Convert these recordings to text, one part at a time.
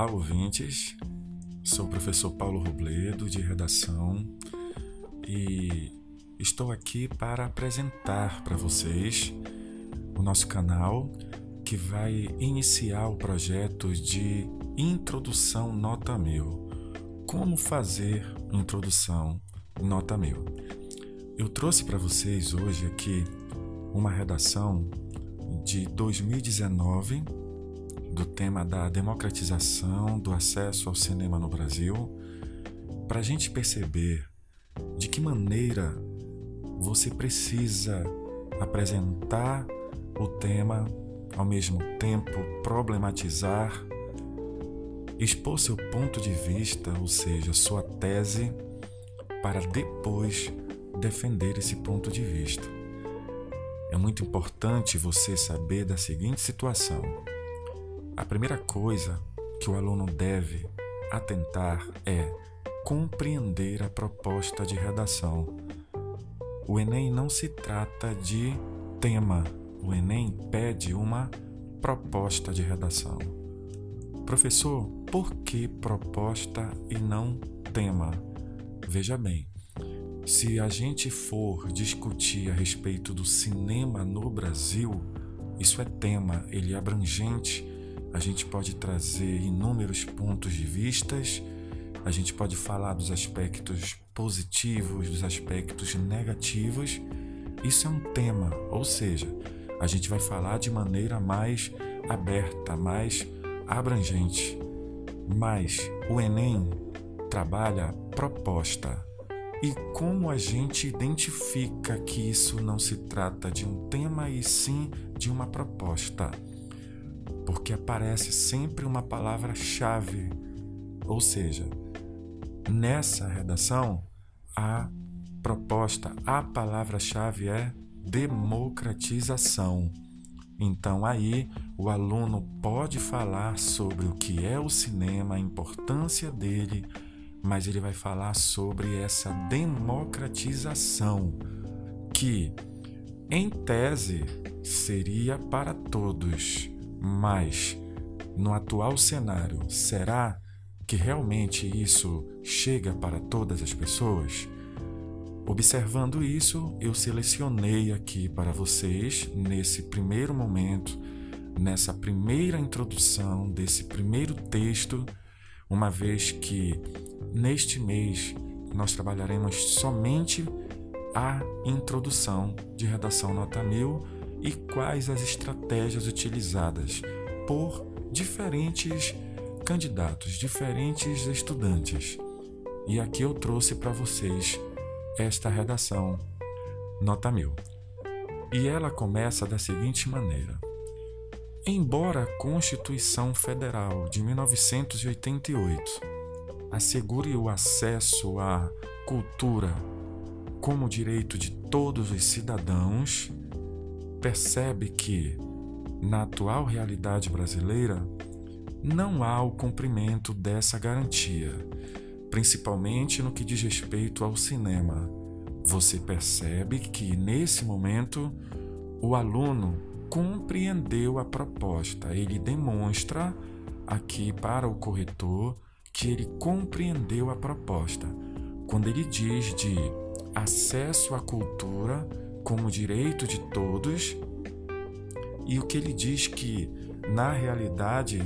Olá, ouvintes. Sou o professor Paulo Robledo, de redação, e estou aqui para apresentar para vocês o nosso canal que vai iniciar o projeto de Introdução Nota Mil. Como fazer introdução Nota Mil? Eu trouxe para vocês hoje aqui uma redação de 2019 do tema da democratização do acesso ao cinema no Brasil, para a gente perceber de que maneira você precisa apresentar o tema, ao mesmo tempo problematizar, expor seu ponto de vista, ou seja, sua tese, para depois defender esse ponto de vista. É muito importante você saber da seguinte situação a primeira coisa que o aluno deve atentar é compreender a proposta de redação. O Enem não se trata de tema, o Enem pede uma proposta de redação. Professor, por que proposta e não tema? Veja bem, se a gente for discutir a respeito do cinema no Brasil, isso é tema, ele é abrangente a gente pode trazer inúmeros pontos de vistas, a gente pode falar dos aspectos positivos, dos aspectos negativos. Isso é um tema, ou seja, a gente vai falar de maneira mais aberta, mais abrangente. Mas o Enem trabalha proposta. E como a gente identifica que isso não se trata de um tema e sim de uma proposta? Porque aparece sempre uma palavra-chave. Ou seja, nessa redação, a proposta, a palavra-chave é democratização. Então aí o aluno pode falar sobre o que é o cinema, a importância dele, mas ele vai falar sobre essa democratização que, em tese, seria para todos mas, no atual cenário, será que realmente isso chega para todas as pessoas? Observando isso, eu selecionei aqui para vocês, nesse primeiro momento, nessa primeira introdução desse primeiro texto, uma vez que neste mês nós trabalharemos somente a introdução de redação nota 1000 e quais as estratégias utilizadas por diferentes candidatos, diferentes estudantes. E aqui eu trouxe para vocês esta redação, nota mil. E ela começa da seguinte maneira: Embora a Constituição Federal de 1988 assegure o acesso à cultura como direito de todos os cidadãos, percebe que, na atual realidade brasileira, não há o cumprimento dessa garantia, principalmente no que diz respeito ao cinema. Você percebe que, nesse momento, o aluno compreendeu a proposta, ele demonstra aqui para o corretor que ele compreendeu a proposta. Quando ele diz de acesso à cultura como direito de todos, e o que ele diz que, na realidade,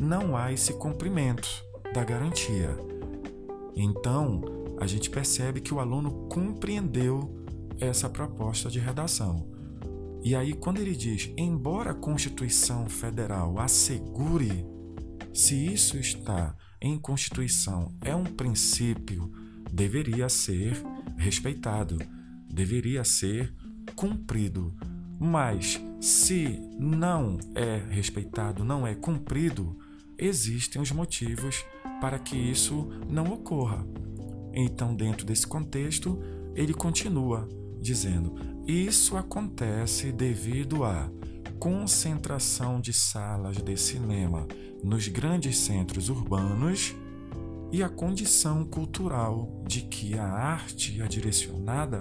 não há esse cumprimento da garantia. Então, a gente percebe que o aluno compreendeu essa proposta de redação. E aí, quando ele diz, embora a Constituição Federal assegure, se isso está em Constituição, é um princípio, deveria ser respeitado, deveria ser cumprido. Mas se não é respeitado, não é cumprido, existem os motivos para que isso não ocorra. Então, dentro desse contexto, ele continua dizendo: isso acontece devido à concentração de salas de cinema nos grandes centros urbanos e a condição cultural de que a arte é direcionada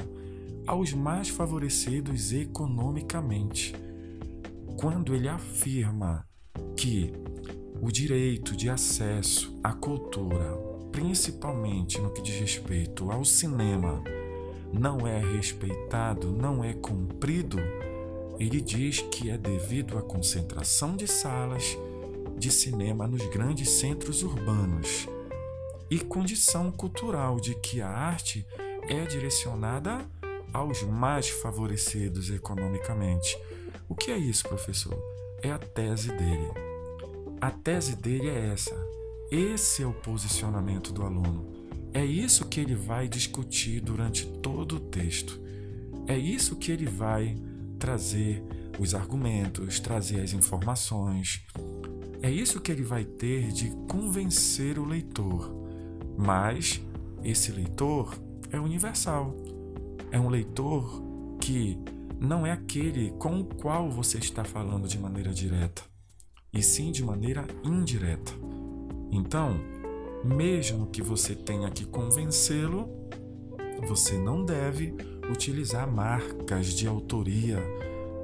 aos mais favorecidos economicamente. Quando ele afirma que o direito de acesso à cultura, principalmente no que diz respeito ao cinema, não é respeitado, não é cumprido, ele diz que é devido à concentração de salas de cinema nos grandes centros urbanos e condição cultural de que a arte é direcionada aos mais favorecidos economicamente. O que é isso, professor? É a tese dele. A tese dele é essa. Esse é o posicionamento do aluno. É isso que ele vai discutir durante todo o texto. É isso que ele vai trazer os argumentos, trazer as informações. É isso que ele vai ter de convencer o leitor. Mas esse leitor é universal. É um leitor que não é aquele com o qual você está falando de maneira direta, e sim de maneira indireta. Então, mesmo que você tenha que convencê-lo, você não deve utilizar marcas de autoria,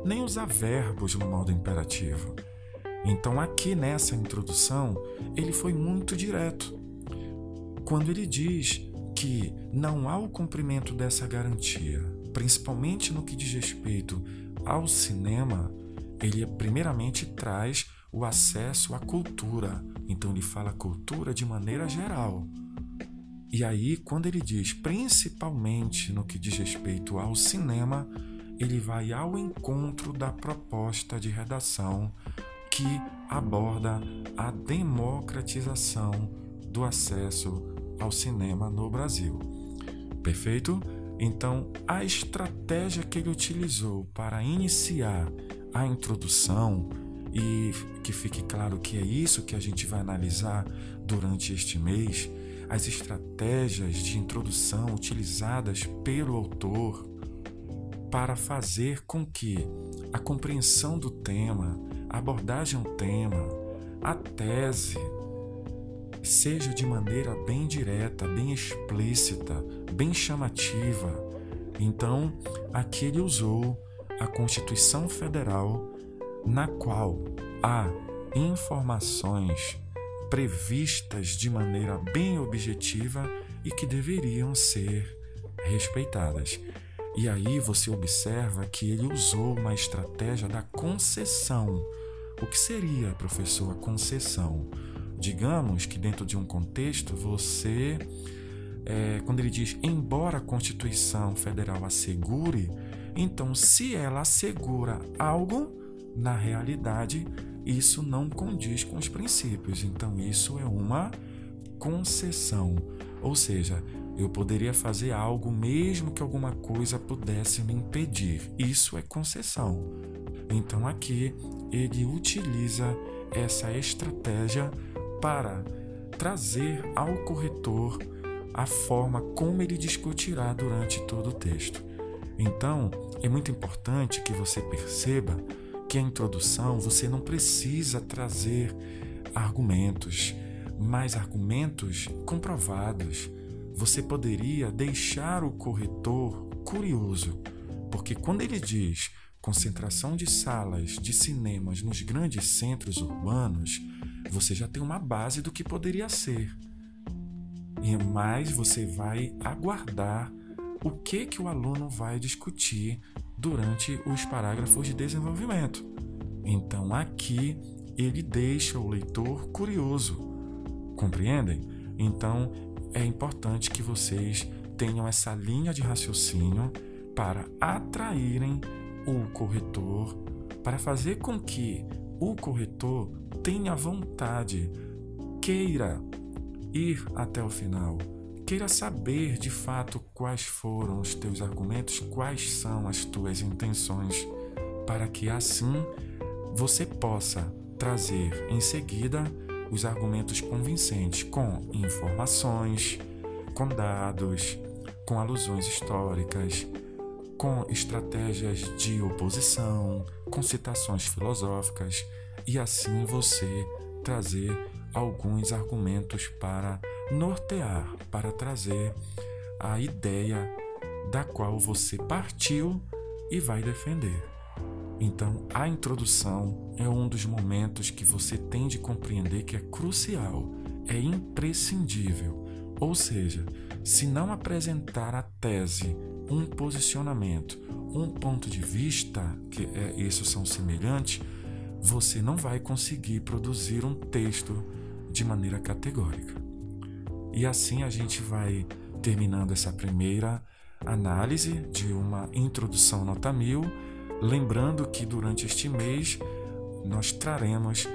nem usar verbos no modo imperativo. Então, aqui nessa introdução, ele foi muito direto. Quando ele diz que não há o cumprimento dessa garantia, principalmente no que diz respeito ao cinema, ele primeiramente traz o acesso à cultura. Então ele fala cultura de maneira geral. E aí, quando ele diz principalmente no que diz respeito ao cinema, ele vai ao encontro da proposta de redação que aborda a democratização do acesso ao cinema no Brasil. Perfeito? Então, a estratégia que ele utilizou para iniciar a introdução e que fique claro que é isso que a gente vai analisar durante este mês, as estratégias de introdução utilizadas pelo autor para fazer com que a compreensão do tema, a abordagem ao tema, a tese seja de maneira bem direta, bem explícita, bem chamativa. Então, aqui ele usou a Constituição Federal na qual há informações previstas de maneira bem objetiva e que deveriam ser respeitadas. E aí você observa que ele usou uma estratégia da concessão. O que seria, professor, a concessão? Digamos que dentro de um contexto você, é, quando ele diz embora a Constituição Federal assegure, então se ela assegura algo, na realidade, isso não condiz com os princípios. Então, isso é uma concessão. Ou seja, eu poderia fazer algo mesmo que alguma coisa pudesse me impedir. Isso é concessão. Então, aqui ele utiliza essa estratégia para trazer ao corretor a forma como ele discutirá durante todo o texto. Então, é muito importante que você perceba que a introdução você não precisa trazer argumentos, mas argumentos comprovados. Você poderia deixar o corretor curioso, porque quando ele diz concentração de salas de cinemas nos grandes centros urbanos, você já tem uma base do que poderia ser. E mais você vai aguardar o que que o aluno vai discutir durante os parágrafos de desenvolvimento. Então aqui ele deixa o leitor curioso. Compreendem? Então é importante que vocês tenham essa linha de raciocínio para atraírem o corretor, para fazer com que o corretor tenha vontade, queira ir até o final queira saber de fato quais foram os teus argumentos, quais são as tuas intenções, para que assim você possa trazer em seguida os argumentos convincentes com informações, com dados, com alusões históricas, com estratégias de oposição, com citações filosóficas e assim você trazer alguns argumentos para nortear, para trazer a ideia da qual você partiu e vai defender. Então, a introdução é um dos momentos que você tem de compreender que é crucial, é imprescindível. Ou seja, se não apresentar a tese, um posicionamento, um ponto de vista, que é, isso são semelhantes, você não vai conseguir produzir um texto de maneira categórica. E assim a gente vai terminando essa primeira análise de uma introdução nota mil, lembrando que durante este mês nós traremos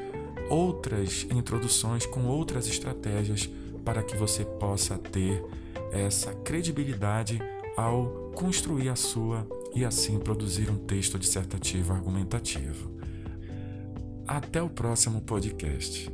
outras introduções com outras estratégias para que você possa ter essa credibilidade ao construir a sua e assim produzir um texto dissertativo argumentativo. Até o próximo podcast.